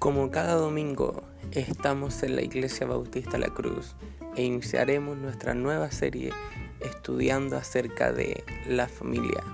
Como cada domingo estamos en la Iglesia Bautista La Cruz e iniciaremos nuestra nueva serie estudiando acerca de la familia.